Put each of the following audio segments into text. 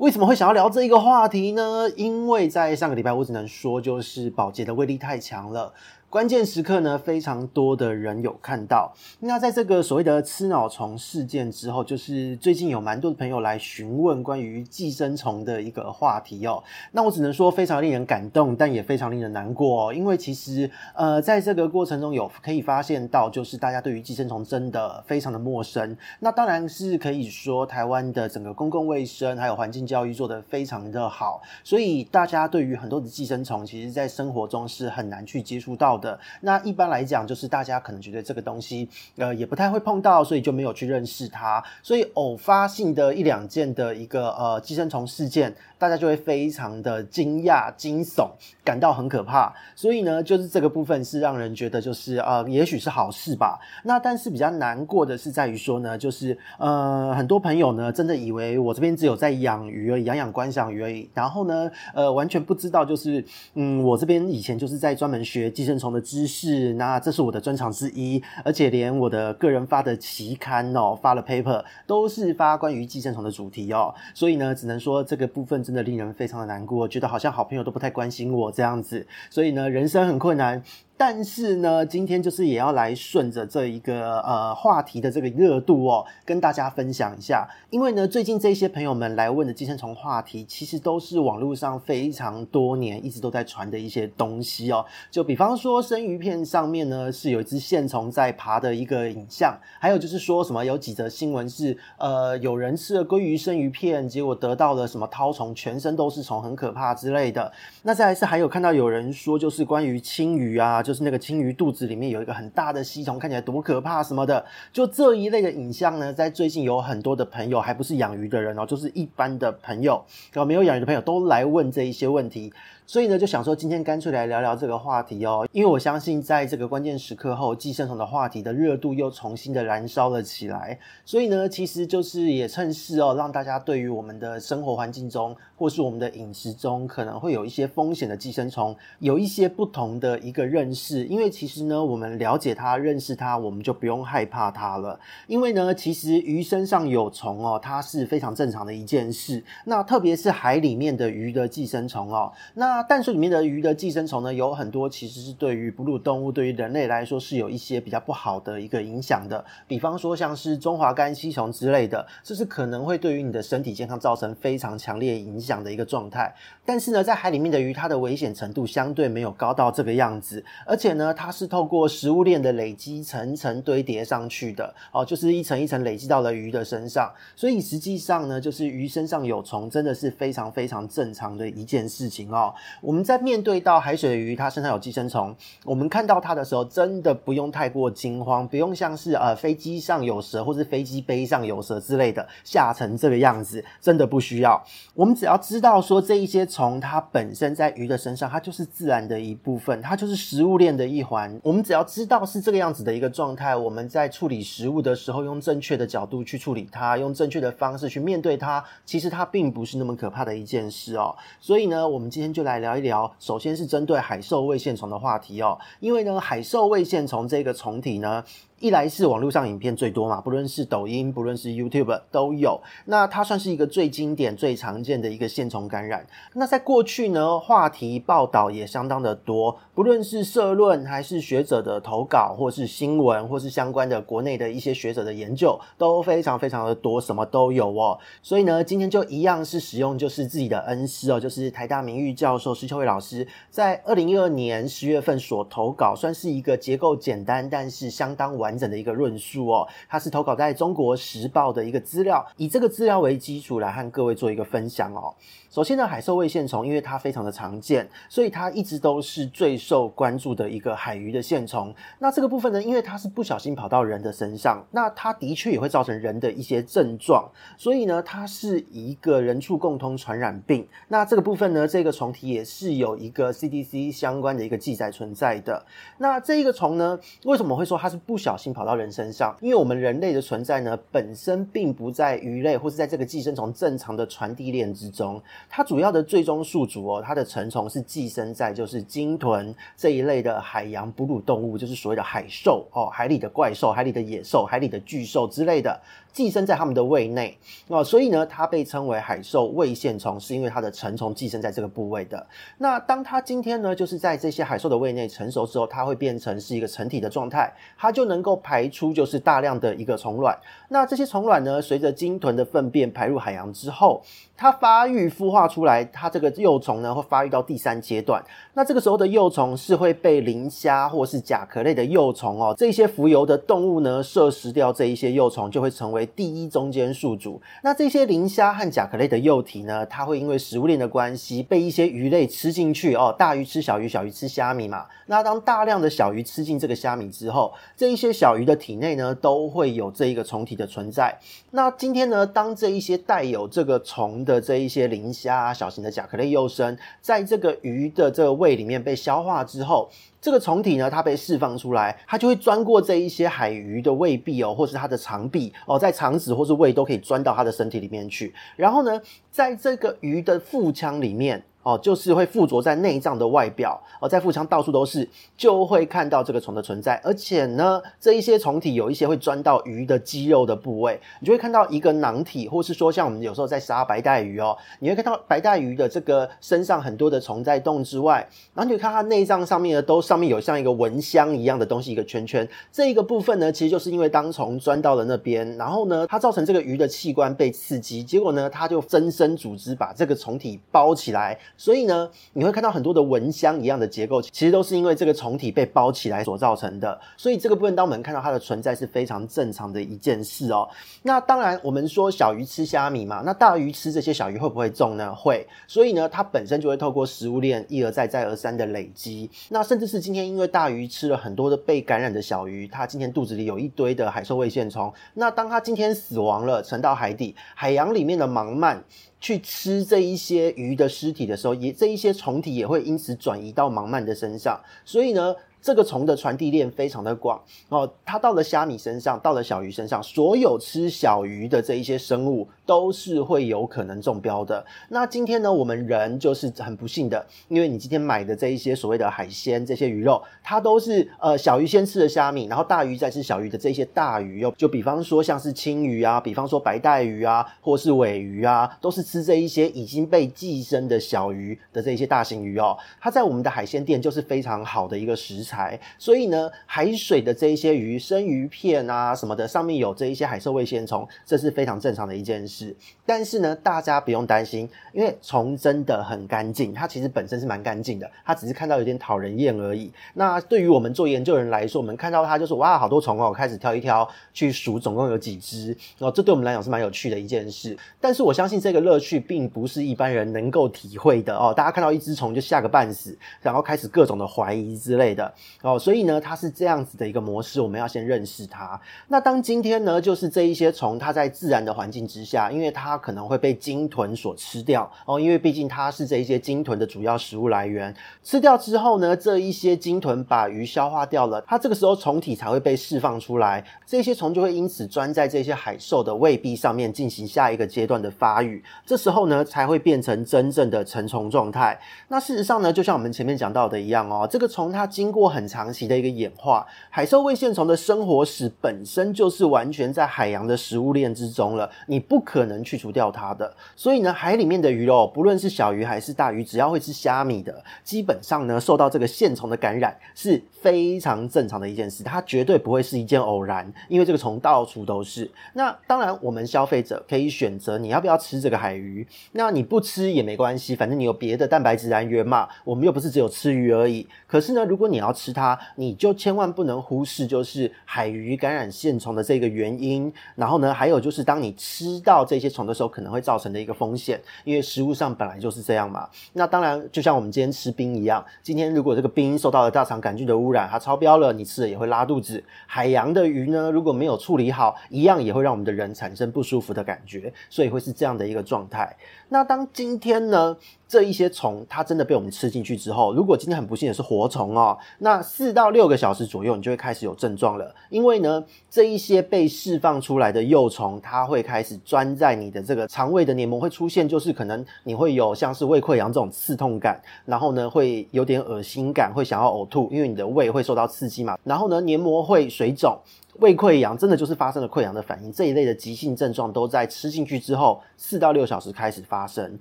为什么会想要聊这一个话题呢？因为在上个礼拜，我只能说就是宝洁的威力太强了。关键时刻呢，非常多的人有看到。那在这个所谓的吃脑虫事件之后，就是最近有蛮多的朋友来询问关于寄生虫的一个话题哦。那我只能说非常令人感动，但也非常令人难过哦。因为其实呃，在这个过程中有可以发现到，就是大家对于寄生虫真的非常的陌生。那当然是可以说台湾的整个公共卫生还有环境教育做得非常的好，所以大家对于很多的寄生虫，其实在生活中是很难去接触到的。那一般来讲，就是大家可能觉得这个东西，呃，也不太会碰到，所以就没有去认识它。所以偶发性的一两件的一个呃寄生虫事件，大家就会非常的惊讶、惊悚，感到很可怕。所以呢，就是这个部分是让人觉得就是呃，也许是好事吧。那但是比较难过的是在于说呢，就是呃，很多朋友呢真的以为我这边只有在养鱼而已，养养观赏鱼而已，然后呢，呃，完全不知道就是嗯，我这边以前就是在专门学寄生虫的。知识，那这是我的专长之一，而且连我的个人发的期刊哦，发了 paper 都是发关于寄生虫的主题哦，所以呢，只能说这个部分真的令人非常的难过，觉得好像好朋友都不太关心我这样子，所以呢，人生很困难。但是呢，今天就是也要来顺着这一个呃话题的这个热度哦，跟大家分享一下。因为呢，最近这些朋友们来问的寄生虫话题，其实都是网络上非常多年一直都在传的一些东西哦。就比方说，生鱼片上面呢是有一只线虫在爬的一个影像，还有就是说什么有几则新闻是呃有人吃了鲑鱼生鱼片，结果得到了什么绦虫，全身都是虫，很可怕之类的。那再来是还有看到有人说，就是关于青鱼啊。就是那个青鱼肚子里面有一个很大的吸虫，看起来多可怕什么的，就这一类的影像呢，在最近有很多的朋友，还不是养鱼的人哦，就是一般的朋友，然后没有养鱼的朋友都来问这一些问题。所以呢，就想说今天干脆来聊聊这个话题哦，因为我相信在这个关键时刻后，寄生虫的话题的热度又重新的燃烧了起来。所以呢，其实就是也趁势哦，让大家对于我们的生活环境中，或是我们的饮食中，可能会有一些风险的寄生虫，有一些不同的一个认识。因为其实呢，我们了解它、认识它，我们就不用害怕它了。因为呢，其实鱼身上有虫哦，它是非常正常的一件事。那特别是海里面的鱼的寄生虫哦，那。淡水里面的鱼的寄生虫呢，有很多其实是对于哺乳动物、对于人类来说是有一些比较不好的一个影响的。比方说像是中华肝吸虫之类的，这是可能会对于你的身体健康造成非常强烈影响的一个状态。但是呢，在海里面的鱼，它的危险程度相对没有高到这个样子，而且呢，它是透过食物链的累积层层堆叠上去的哦，就是一层一层累积到了鱼的身上。所以实际上呢，就是鱼身上有虫，真的是非常非常正常的一件事情哦。我们在面对到海水的鱼，它身上有寄生虫，我们看到它的时候，真的不用太过惊慌，不用像是呃飞机上有蛇，或是飞机杯上有蛇之类的吓成这个样子，真的不需要。我们只要知道说这一些虫，它本身在鱼的身上，它就是自然的一部分，它就是食物链的一环。我们只要知道是这个样子的一个状态，我们在处理食物的时候，用正确的角度去处理它，用正确的方式去面对它，其实它并不是那么可怕的一件事哦。所以呢，我们今天就来来。聊一聊，首先是针对海兽胃线虫的话题哦，因为呢，海兽胃线虫这个虫体呢。一来是网络上影片最多嘛，不论是抖音，不论是 YouTube 都有。那它算是一个最经典、最常见的一个线虫感染。那在过去呢，话题报道也相当的多，不论是社论还是学者的投稿，或是新闻，或是相关的国内的一些学者的研究，都非常非常的多，什么都有哦。所以呢，今天就一样是使用就是自己的恩师哦，就是台大名誉教授施秋伟老师在二零一二年十月份所投稿，算是一个结构简单，但是相当完。整的一个论述哦。它是投稿在中国时报的一个资料，以这个资料为基础来和各位做一个分享哦。首先呢，海兽胃线虫因为它非常的常见，所以它一直都是最受关注的一个海鱼的线虫。那这个部分呢，因为它是不小心跑到人的身上，那它的确也会造成人的一些症状，所以呢，它是一个人畜共通传染病。那这个部分呢，这个虫体也是有一个 CDC 相关的一个记载存在的。那这一个虫呢，为什么会说它是不小心跑到人身上？因为我们人类的存在呢，本身并不在鱼类或是在这个寄生虫正常的传递链之中。它主要的最终宿主哦，它的成虫是寄生在就是鲸豚这一类的海洋哺乳动物，就是所谓的海兽哦，海里的怪兽、海里的野兽、海里的巨兽之类的，寄生在它们的胃内哦，所以呢，它被称为海兽胃线虫，是因为它的成虫寄生在这个部位的。那当它今天呢，就是在这些海兽的胃内成熟之后，它会变成是一个成体的状态，它就能够排出就是大量的一个虫卵。那这些虫卵呢，随着鲸豚的粪便排入海洋之后，它发育孵化出来，它这个幼虫呢会发育到第三阶段。那这个时候的幼虫是会被磷虾或是甲壳类的幼虫哦，这些浮游的动物呢摄食掉这一些幼虫，就会成为第一中间宿主。那这些磷虾和甲壳类的幼体呢，它会因为食物链的关系被一些鱼类吃进去哦，大鱼吃小鱼，小鱼吃虾米嘛。那当大量的小鱼吃进这个虾米之后，这一些小鱼的体内呢都会有这一个虫体的存在。那今天呢，当这一些带有这个虫的这一些磷虾啊，小型的甲壳类幼生，在这个鱼的这个胃里面被消化之后，这个虫体呢，它被释放出来，它就会钻过这一些海鱼的胃壁哦，或是它的肠壁哦，在肠子或是胃都可以钻到它的身体里面去。然后呢，在这个鱼的腹腔里面。哦，就是会附着在内脏的外表，哦，在腹腔到处都是，就会看到这个虫的存在。而且呢，这一些虫体有一些会钻到鱼的肌肉的部位，你就会看到一个囊体，或是说像我们有时候在杀白带鱼哦，你会看到白带鱼的这个身上很多的虫在动之外，然后你就看它内脏上面呢，都上面有像一个蚊香一样的东西，一个圈圈。这一个部分呢，其实就是因为当虫钻到了那边，然后呢，它造成这个鱼的器官被刺激，结果呢，它就增生组织把这个虫体包起来。所以呢，你会看到很多的蚊香一样的结构，其实都是因为这个虫体被包起来所造成的。所以这个部分，当我们看到它的存在是非常正常的一件事哦。那当然，我们说小鱼吃虾米嘛，那大鱼吃这些小鱼会不会中呢？会。所以呢，它本身就会透过食物链一而再、再而三的累积。那甚至是今天因为大鱼吃了很多的被感染的小鱼，它今天肚子里有一堆的海兽胃线虫。那当它今天死亡了，沉到海底，海洋里面的盲鳗。去吃这一些鱼的尸体的时候，也这一些虫体也会因此转移到盲鳗的身上，所以呢。这个虫的传递链非常的广哦，它到了虾米身上，到了小鱼身上，所有吃小鱼的这一些生物都是会有可能中标的。那今天呢，我们人就是很不幸的，因为你今天买的这一些所谓的海鲜，这些鱼肉，它都是呃小鱼先吃了虾米，然后大鱼再吃小鱼的这些大鱼哦，就比方说像是青鱼啊，比方说白带鱼啊，或是尾鱼啊，都是吃这一些已经被寄生的小鱼的这一些大型鱼哦，它在我们的海鲜店就是非常好的一个食材。所以呢，海水的这一些鱼，生鱼片啊什么的，上面有这一些海兽胃线虫，这是非常正常的一件事。但是呢，大家不用担心，因为虫真的很干净，它其实本身是蛮干净的，它只是看到有点讨人厌而已。那对于我们做研究人来说，我们看到它就是哇，好多虫哦，开始挑一挑去数，总共有几只哦，这对我们来讲是蛮有趣的一件事。但是我相信这个乐趣并不是一般人能够体会的哦。大家看到一只虫就吓个半死，然后开始各种的怀疑之类的。哦，所以呢，它是这样子的一个模式，我们要先认识它。那当今天呢，就是这一些虫，它在自然的环境之下，因为它可能会被鲸豚所吃掉哦，因为毕竟它是这一些鲸豚的主要食物来源。吃掉之后呢，这一些鲸豚把鱼消化掉了，它这个时候虫体才会被释放出来，这些虫就会因此钻在这些海兽的胃壁上面进行下一个阶段的发育，这时候呢，才会变成真正的成虫状态。那事实上呢，就像我们前面讲到的一样哦，这个虫它经过很长期的一个演化，海兽胃线虫的生活史本身就是完全在海洋的食物链之中了，你不可能去除掉它的。所以呢，海里面的鱼肉，不论是小鱼还是大鱼，只要会吃虾米的，基本上呢，受到这个线虫的感染是非常正常的一件事，它绝对不会是一件偶然，因为这个虫到处都是。那当然，我们消费者可以选择你要不要吃这个海鱼，那你不吃也没关系，反正你有别的蛋白质来源嘛，我们又不是只有吃鱼而已。可是呢，如果你要吃它，你就千万不能忽视就是海鱼感染线虫的这个原因。然后呢，还有就是当你吃到这些虫的时候，可能会造成的一个风险，因为食物上本来就是这样嘛。那当然，就像我们今天吃冰一样，今天如果这个冰受到了大肠杆菌的污染，它超标了，你吃了也会拉肚子。海洋的鱼呢，如果没有处理好，一样也会让我们的人产生不舒服的感觉，所以会是这样的一个状态。那当今天呢，这一些虫它真的被我们吃进去之后，如果今天很不幸的是活虫哦，那四到六个小时左右，你就会开始有症状了。因为呢，这一些被释放出来的幼虫，它会开始钻在你的这个肠胃的黏膜，会出现就是可能你会有像是胃溃疡这种刺痛感，然后呢会有点恶心感，会想要呕吐，因为你的胃会受到刺激嘛，然后呢黏膜会水肿。胃溃疡真的就是发生了溃疡的反应，这一类的急性症状都在吃进去之后四到六小时开始发生。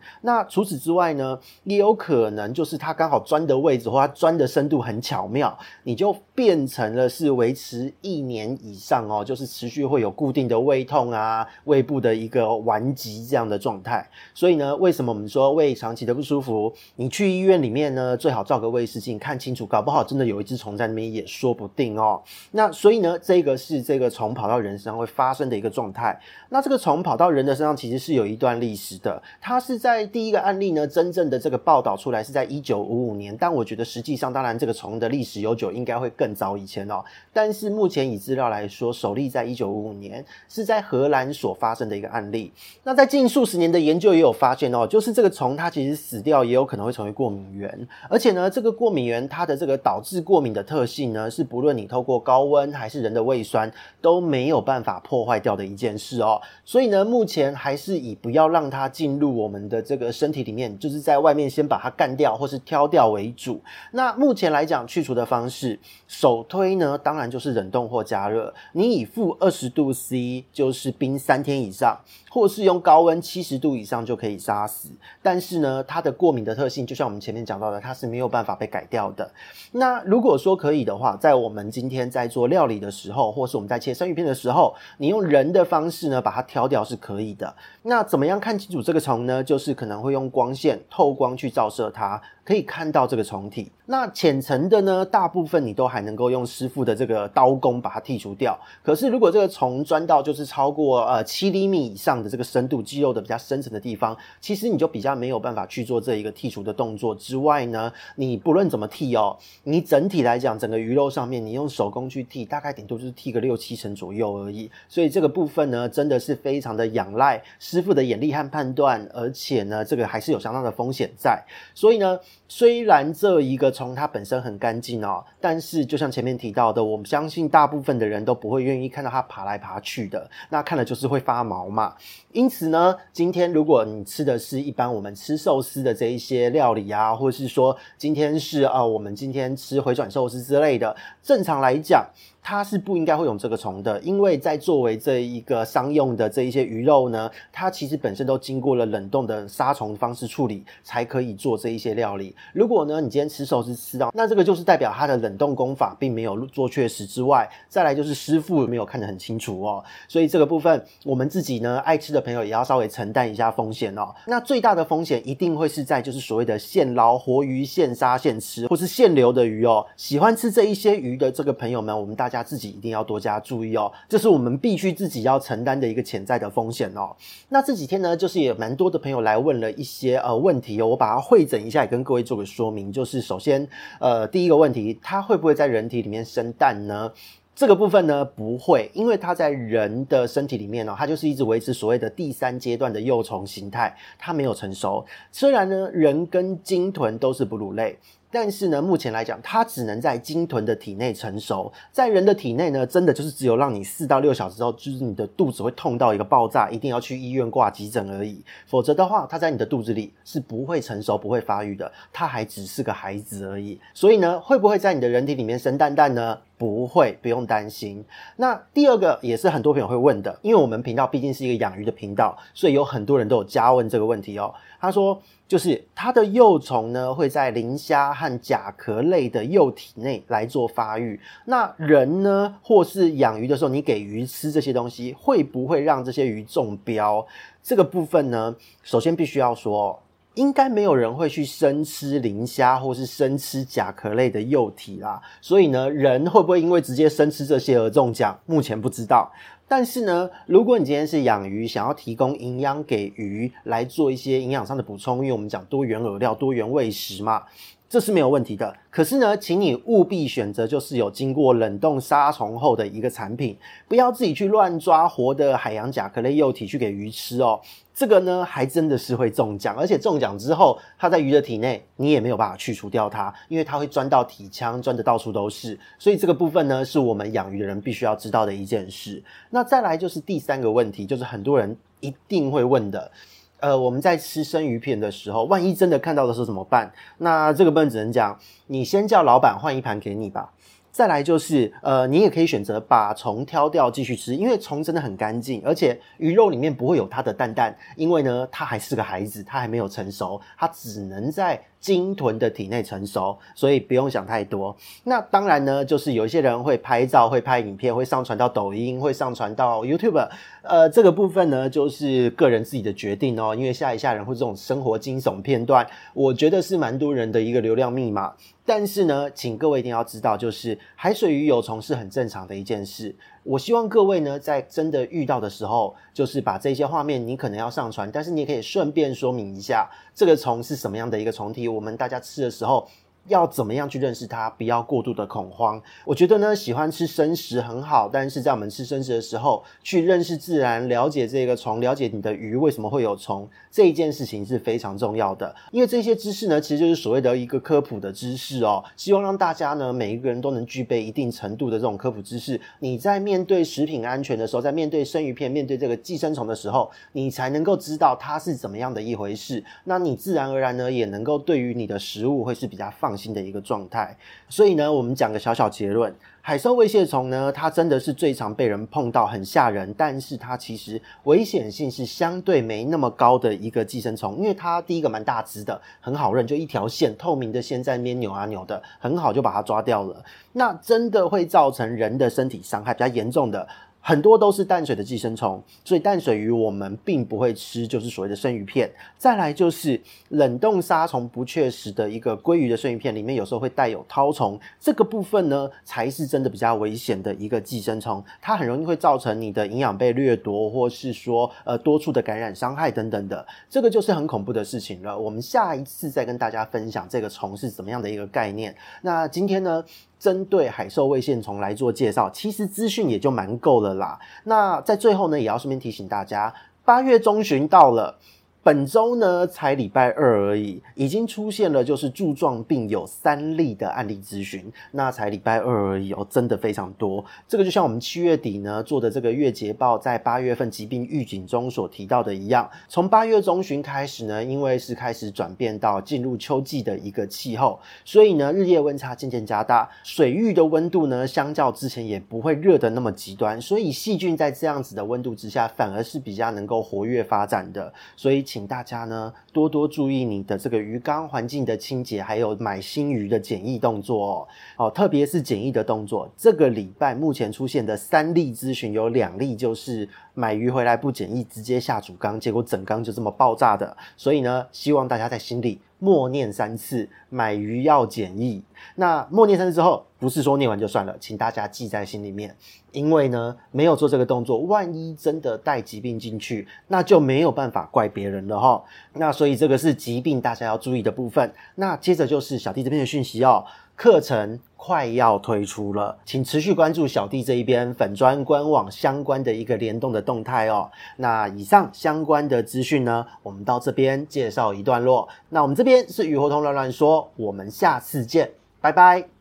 那除此之外呢，也有可能就是它刚好钻的位置或它钻的深度很巧妙，你就变成了是维持一年以上哦，就是持续会有固定的胃痛啊、胃部的一个顽疾这样的状态。所以呢，为什么我们说胃长期的不舒服，你去医院里面呢，最好照个胃视镜看清楚，搞不好真的有一只虫在那边也说不定哦。那所以呢，这个。是这个虫跑到人身上会发生的一个状态。那这个虫跑到人的身上，其实是有一段历史的。它是在第一个案例呢，真正的这个报道出来是在一九五五年。但我觉得实际上，当然这个虫的历史悠久，应该会更早以前哦。但是目前以资料来说，首例在一九五五年是在荷兰所发生的一个案例。那在近数十年的研究也有发现哦，就是这个虫它其实死掉也有可能会成为过敏源，而且呢，这个过敏源它的这个导致过敏的特性呢，是不论你透过高温还是人的胃酸。都没有办法破坏掉的一件事哦，所以呢，目前还是以不要让它进入我们的这个身体里面，就是在外面先把它干掉或是挑掉为主。那目前来讲，去除的方式，首推呢，当然就是冷冻或加热。你以负二十度 C，就是冰三天以上，或是用高温七十度以上就可以杀死。但是呢，它的过敏的特性，就像我们前面讲到的，它是没有办法被改掉的。那如果说可以的话，在我们今天在做料理的时候，或是我们在切生鱼片的时候，你用人的方式呢，把它挑掉是可以的。那怎么样看清楚这个虫呢？就是可能会用光线透光去照射它。可以看到这个虫体，那浅层的呢，大部分你都还能够用师傅的这个刀工把它剔除掉。可是如果这个虫钻到就是超过呃七厘米以上的这个深度，肌肉的比较深层的地方，其实你就比较没有办法去做这一个剔除的动作。之外呢，你不论怎么剔哦，你整体来讲，整个鱼肉上面你用手工去剔，大概顶多就是剔一个六七成左右而已。所以这个部分呢，真的是非常的仰赖师傅的眼力和判断，而且呢，这个还是有相当的风险在。所以呢。虽然这一个虫它本身很干净哦，但是就像前面提到的，我们相信大部分的人都不会愿意看到它爬来爬去的，那看了就是会发毛嘛。因此呢，今天如果你吃的是一般我们吃寿司的这一些料理啊，或者是说今天是呃我们今天吃回转寿司之类的，正常来讲。它是不应该会有这个虫的，因为在作为这一个商用的这一些鱼肉呢，它其实本身都经过了冷冻的杀虫方式处理，才可以做这一些料理。如果呢，你今天吃寿司吃到，那这个就是代表它的冷冻工法并没有做确实之外，再来就是师傅没有看得很清楚哦。所以这个部分，我们自己呢爱吃的朋友也要稍微承担一下风险哦。那最大的风险一定会是在就是所谓的现捞活鱼、现杀现吃，或是现流的鱼哦。喜欢吃这一些鱼的这个朋友们，我们大。大家自己一定要多加注意哦，这是我们必须自己要承担的一个潜在的风险哦。那这几天呢，就是也蛮多的朋友来问了一些呃问题哦，我把它会诊一下，也跟各位做个说明。就是首先，呃，第一个问题，它会不会在人体里面生蛋呢？这个部分呢，不会，因为它在人的身体里面哦，它就是一直维持所谓的第三阶段的幼虫形态，它没有成熟。虽然呢，人跟鲸豚都是哺乳类。但是呢，目前来讲，它只能在鲸豚的体内成熟，在人的体内呢，真的就是只有让你四到六小时之后，就是你的肚子会痛到一个爆炸，一定要去医院挂急诊而已。否则的话，它在你的肚子里是不会成熟、不会发育的，它还只是个孩子而已。所以呢，会不会在你的人体里面生蛋蛋呢？不会，不用担心。那第二个也是很多朋友会问的，因为我们频道毕竟是一个养鱼的频道，所以有很多人都有加问这个问题哦。他说，就是它的幼虫呢会在磷虾和甲壳类的幼体内来做发育。那人呢，或是养鱼的时候，你给鱼吃这些东西，会不会让这些鱼中标？这个部分呢，首先必须要说。应该没有人会去生吃磷虾或是生吃甲壳类的幼体啦。所以呢，人会不会因为直接生吃这些而中奖？目前不知道。但是呢，如果你今天是养鱼，想要提供营养给鱼来做一些营养上的补充，因为我们讲多元饵料、多元喂食嘛。这是没有问题的，可是呢，请你务必选择就是有经过冷冻杀虫后的一个产品，不要自己去乱抓活的海洋甲壳类幼体去给鱼吃哦。这个呢，还真的是会中奖，而且中奖之后，它在鱼的体内你也没有办法去除掉它，因为它会钻到体腔，钻得到处都是。所以这个部分呢，是我们养鱼的人必须要知道的一件事。那再来就是第三个问题，就是很多人一定会问的。呃，我们在吃生鱼片的时候，万一真的看到的时候怎么办？那这个笨只能讲，你先叫老板换一盘给你吧。再来就是，呃，你也可以选择把虫挑掉继续吃，因为虫真的很干净，而且鱼肉里面不会有它的蛋蛋，因为呢，它还是个孩子，它还没有成熟，它只能在。鲸豚的体内成熟，所以不用想太多。那当然呢，就是有一些人会拍照、会拍影片、会上传到抖音、会上传到 YouTube。呃，这个部分呢，就是个人自己的决定哦。因为吓一吓人或这种生活惊悚片段，我觉得是蛮多人的一个流量密码。但是呢，请各位一定要知道，就是海水鱼有虫是很正常的一件事。我希望各位呢，在真的遇到的时候，就是把这些画面你可能要上传，但是你也可以顺便说明一下，这个虫是什么样的一个虫体，我们大家吃的时候。要怎么样去认识它？不要过度的恐慌。我觉得呢，喜欢吃生食很好，但是在我们吃生食的时候，去认识自然，了解这个虫，了解你的鱼为什么会有虫，这一件事情是非常重要的。因为这些知识呢，其实就是所谓的一个科普的知识哦。希望让大家呢，每一个人都能具备一定程度的这种科普知识。你在面对食品安全的时候，在面对生鱼片、面对这个寄生虫的时候，你才能够知道它是怎么样的一回事。那你自然而然呢，也能够对于你的食物会是比较放新的一个状态，所以呢，我们讲个小小结论：海兽胃蟹虫呢，它真的是最常被人碰到，很吓人，但是它其实危险性是相对没那么高的一个寄生虫，因为它第一个蛮大只的，很好认，就一条线，透明的线在那边扭啊扭的，很好就把它抓掉了。那真的会造成人的身体伤害比较严重的。很多都是淡水的寄生虫，所以淡水鱼我们并不会吃，就是所谓的生鱼片。再来就是冷冻杀虫不确实的一个鲑鱼的生鱼片，里面有时候会带有绦虫，这个部分呢才是真的比较危险的一个寄生虫，它很容易会造成你的营养被掠夺，或是说呃多处的感染伤害等等的，这个就是很恐怖的事情了。我们下一次再跟大家分享这个虫是怎么样的一个概念。那今天呢，针对海兽胃线虫来做介绍，其实资讯也就蛮够了啦。那在最后呢，也要顺便提醒大家，八月中旬到了。本周呢才礼拜二而已，已经出现了就是柱状病有三例的案例咨询，那才礼拜二而已哦，真的非常多。这个就像我们七月底呢做的这个月捷报，在八月份疾病预警中所提到的一样，从八月中旬开始呢，因为是开始转变到进入秋季的一个气候，所以呢日夜温差渐渐加大，水域的温度呢相较之前也不会热的那么极端，所以细菌在这样子的温度之下反而是比较能够活跃发展的，所以。请大家呢多多注意你的这个鱼缸环境的清洁，还有买新鱼的检疫动作哦。哦，特别是检疫的动作。这个礼拜目前出现的三例咨询，有两例就是买鱼回来不检疫，直接下主缸，结果整缸就这么爆炸的。所以呢，希望大家在心里。默念三次，买鱼要检疫。那默念三次之后，不是说念完就算了，请大家记在心里面。因为呢，没有做这个动作，万一真的带疾病进去，那就没有办法怪别人了哈。那所以这个是疾病大家要注意的部分。那接着就是小弟这边的讯息哦。课程快要推出了，请持续关注小弟这一边粉砖官网相关的一个联动的动态哦。那以上相关的资讯呢，我们到这边介绍一段落。那我们这边是雨活通乱乱说，我们下次见，拜拜。